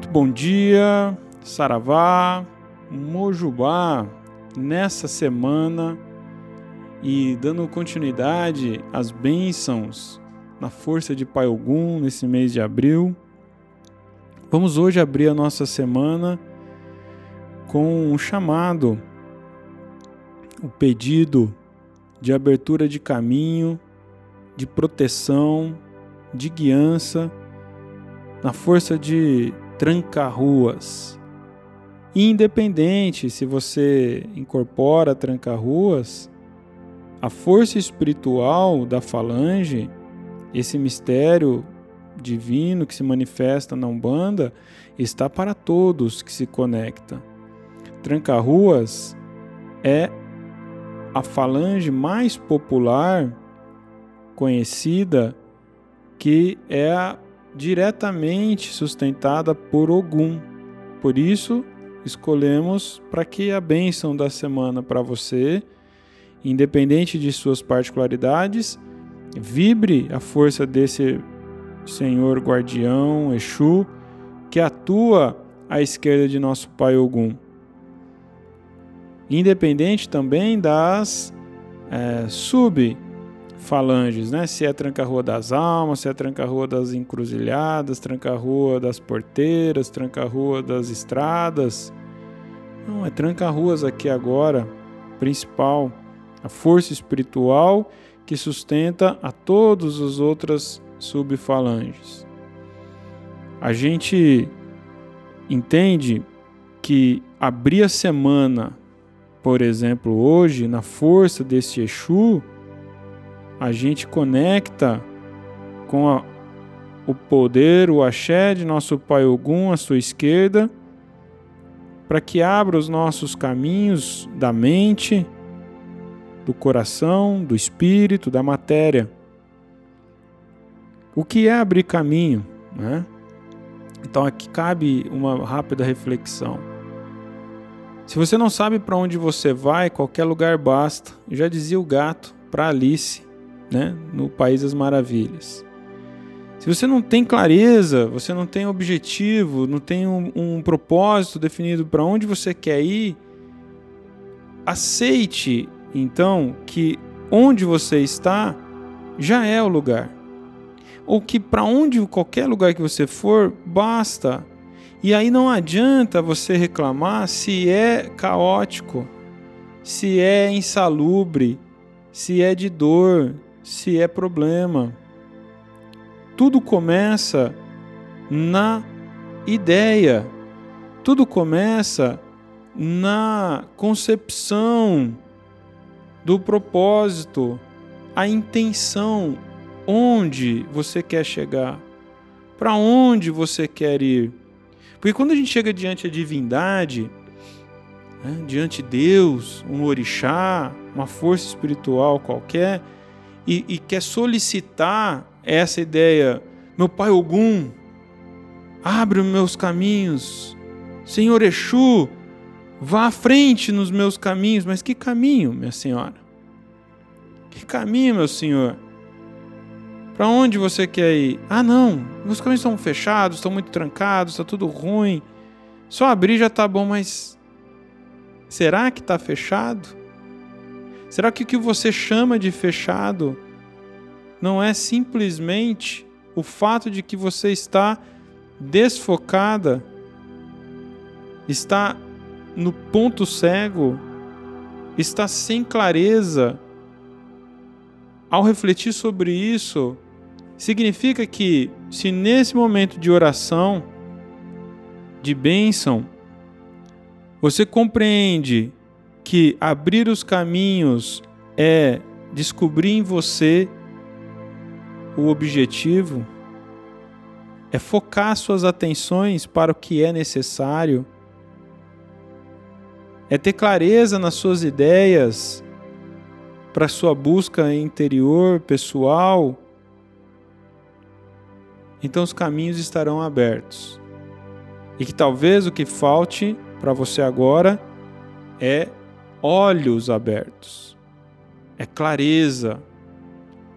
Muito bom dia, Saravá, Mojubá, nessa semana e dando continuidade às bênçãos na força de Pai Ogum nesse mês de abril. Vamos hoje abrir a nossa semana com um chamado, o um pedido de abertura de caminho, de proteção, de guiança, na força de tranca-ruas. Independente se você incorpora tranca-ruas, a força espiritual da falange, esse mistério divino que se manifesta na Umbanda, está para todos que se conecta. Tranca-ruas é a falange mais popular conhecida que é a diretamente sustentada por Ogum. Por isso, escolhemos para que a bênção da semana para você, independente de suas particularidades, vibre a força desse Senhor guardião, Exu, que atua à esquerda de nosso Pai Ogum. Independente também das é, sub falanges, né? Se é tranca-rua das almas, se é tranca-rua das encruzilhadas, tranca-rua das porteiras, tranca-rua das estradas. Não, é tranca-ruas aqui agora, principal, a força espiritual que sustenta a todas as outras subfalanges. A gente entende que abrir a semana, por exemplo, hoje, na força desse Exu, a gente conecta com a, o poder, o axé de nosso Pai Ogum à sua esquerda, para que abra os nossos caminhos da mente, do coração, do espírito, da matéria. O que é abrir caminho? Né? Então aqui cabe uma rápida reflexão. Se você não sabe para onde você vai, qualquer lugar basta. Já dizia o gato para Alice né, no País das Maravilhas. Se você não tem clareza, você não tem objetivo, não tem um, um propósito definido para onde você quer ir, aceite então que onde você está já é o lugar. Ou que para onde qualquer lugar que você for, basta. E aí não adianta você reclamar se é caótico, se é insalubre, se é de dor, se é problema. Tudo começa na ideia, tudo começa na concepção do propósito, a intenção, onde você quer chegar, para onde você quer ir. Porque quando a gente chega diante da divindade, né, diante de Deus, um orixá, uma força espiritual qualquer, e, e quer solicitar essa ideia, meu pai Ogum, abre os meus caminhos, Senhor Exu, vá à frente nos meus caminhos, mas que caminho, minha senhora? Que caminho, meu senhor? Para onde você quer ir? Ah, não, meus caminhos estão fechados, estão muito trancados, está tudo ruim. Só abrir já está bom, mas será que está fechado? Será que o que você chama de fechado não é simplesmente o fato de que você está desfocada, está no ponto cego, está sem clareza? Ao refletir sobre isso, significa que, se nesse momento de oração, de bênção, você compreende que abrir os caminhos é descobrir em você o objetivo, é focar suas atenções para o que é necessário, é ter clareza nas suas ideias para sua busca interior, pessoal. Então os caminhos estarão abertos. E que talvez o que falte para você agora é olhos abertos, é clareza,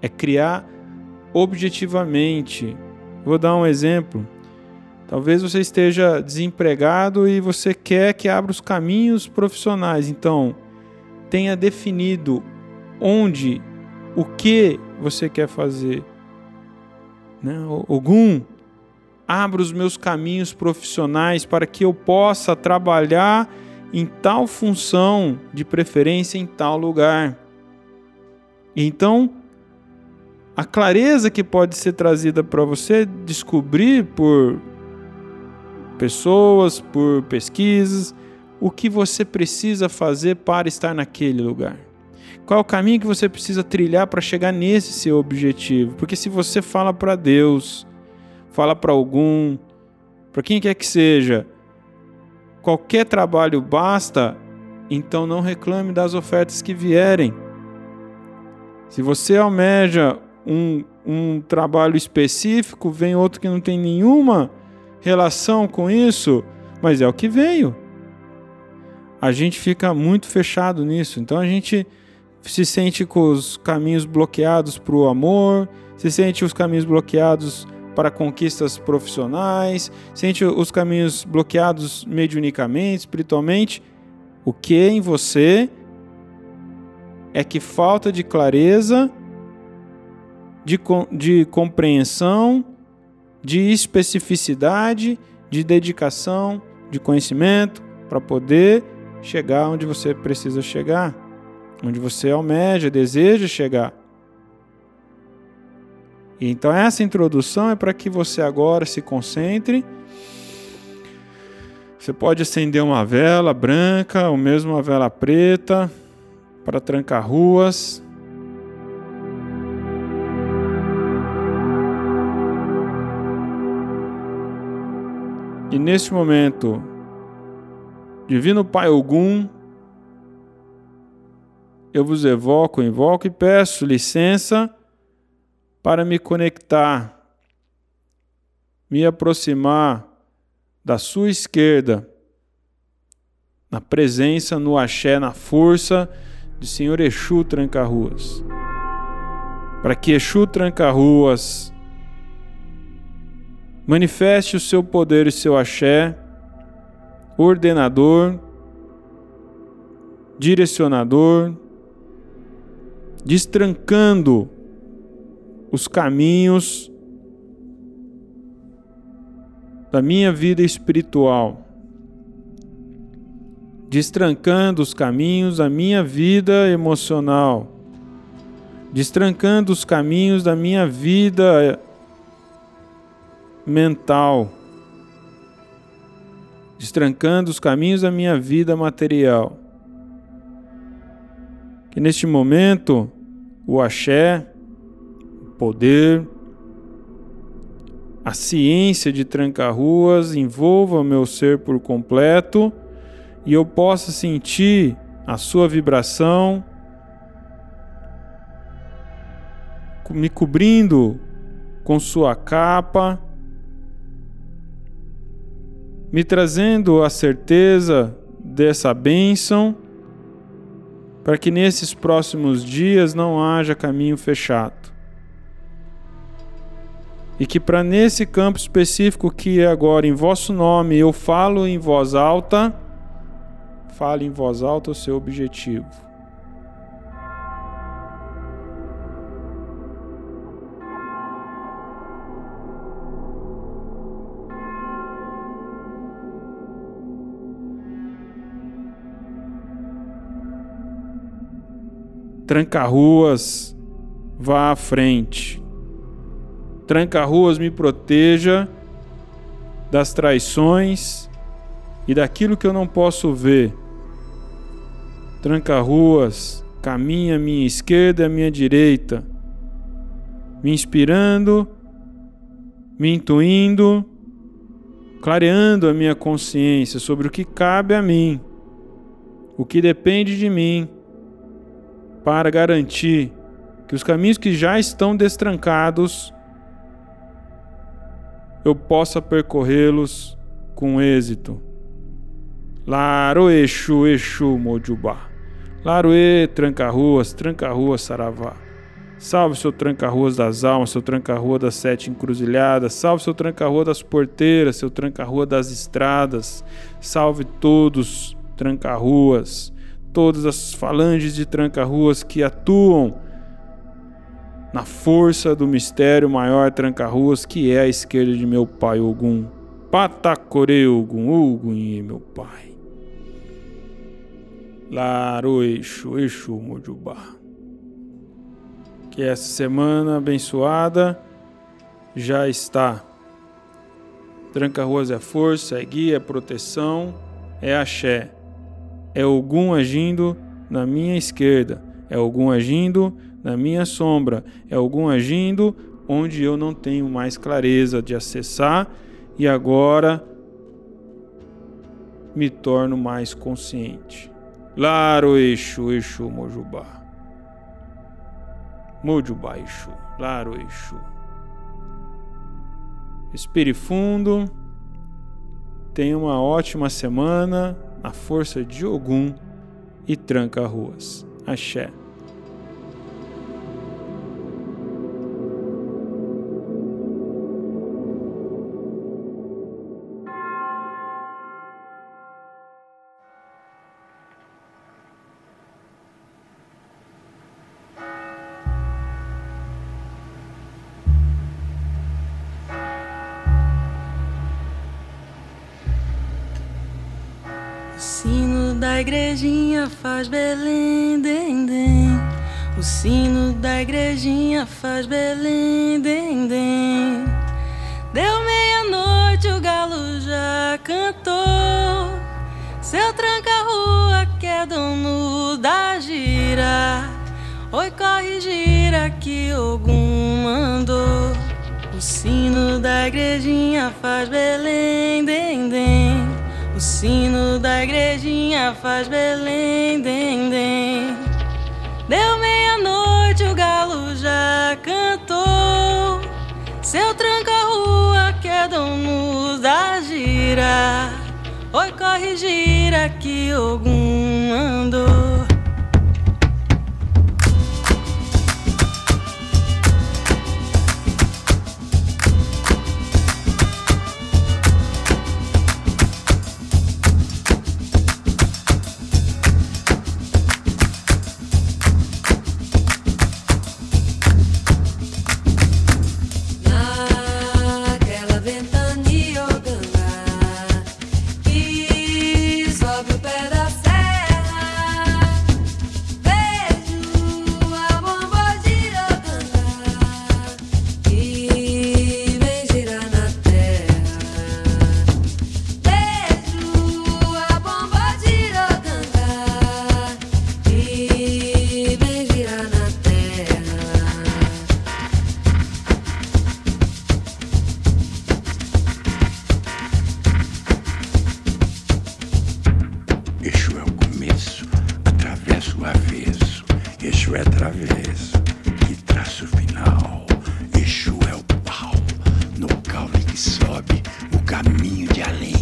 é criar objetivamente. Vou dar um exemplo. Talvez você esteja desempregado e você quer que abra os caminhos profissionais. Então, tenha definido onde, o que você quer fazer. Né? Ogum, abra os meus caminhos profissionais para que eu possa trabalhar em tal função, de preferência em tal lugar. Então, a clareza que pode ser trazida para você descobrir por pessoas, por pesquisas, o que você precisa fazer para estar naquele lugar. Qual é o caminho que você precisa trilhar para chegar nesse seu objetivo? Porque se você fala para Deus, fala para algum, para quem quer que seja, qualquer trabalho basta, então não reclame das ofertas que vierem. Se você almeja um, um trabalho específico, vem outro que não tem nenhuma relação com isso, mas é o que veio. A gente fica muito fechado nisso, então a gente se sente com os caminhos bloqueados para o amor, se sente os caminhos bloqueados para conquistas profissionais, sente os caminhos bloqueados mediunicamente, espiritualmente. O que em você é que falta de clareza, de, de compreensão de especificidade, de dedicação, de conhecimento para poder chegar onde você precisa chegar, onde você almeja, deseja chegar. Então essa introdução é para que você agora se concentre. Você pode acender uma vela branca ou mesmo uma vela preta para trancar ruas. E neste momento, Divino Pai Ogum, eu vos evoco, invoco e peço licença para me conectar, me aproximar da sua esquerda, na presença, no axé, na força de Senhor Exu Tranca-Ruas. Para que Exu Tranca-Ruas Manifeste o seu poder e seu axé, ordenador, direcionador, destrancando os caminhos da minha vida espiritual, destrancando os caminhos da minha vida emocional, destrancando os caminhos da minha vida mental, destrancando os caminhos da minha vida material. Que neste momento o axé, poder, a ciência de tranca-ruas envolva meu ser por completo e eu possa sentir a sua vibração me cobrindo com sua capa me trazendo a certeza dessa bênção, para que nesses próximos dias não haja caminho fechado. E que para nesse campo específico que é agora em vosso nome eu falo em voz alta, fale em voz alta o seu objetivo. Tranca-ruas, vá à frente. Tranca-ruas, me proteja das traições e daquilo que eu não posso ver. Tranca-ruas, caminha à minha esquerda e à minha direita, me inspirando, me intuindo, clareando a minha consciência sobre o que cabe a mim, o que depende de mim para garantir que os caminhos que já estão destrancados eu possa percorrê-los com êxito. Laro Exu, Exu Mojubá. Laroe, tranca ruas, tranca ruas, saravá. Salve seu tranca-ruas das almas, seu tranca-rua das sete encruzilhadas. Salve seu tranca-rua das porteiras, seu tranca-rua das estradas. Salve todos tranca-ruas, todas as falanges de tranca-ruas que atuam na força do mistério maior tranca-ruas que é a esquerda de meu pai Ogum. Patacore Ogum, Ogum meu pai. Laro Eixo Mojubá. Que essa semana abençoada já está. Tranca-ruas é força, é guia, é proteção, é axé. É Ogum agindo na minha esquerda, é Ogum agindo na minha sombra, é Ogum agindo onde eu não tenho mais clareza de acessar e agora me torno mais consciente. Laro Exu, Exu Mojubá. Mojubá Exu, Laro Exu. Respire fundo. Tenha uma ótima semana na força de Ogum e tranca ruas. Axé. Igrejinha faz Belém, dem, dem. O sino da igrejinha faz Belém, dem, dem. Deu meia-noite, o galo já cantou. Seu tranca-rua que é dono da gira. Oi, corre, gira que Ogum mandou. O sino da igrejinha faz Belém, dem, dem. O sino da igrejinha faz Belém, dem, dem. Deu meia-noite, o galo já cantou. Seu tranca-rua que é dono da gira. Oi, corre, gira que Ogum mandou. caminho de além.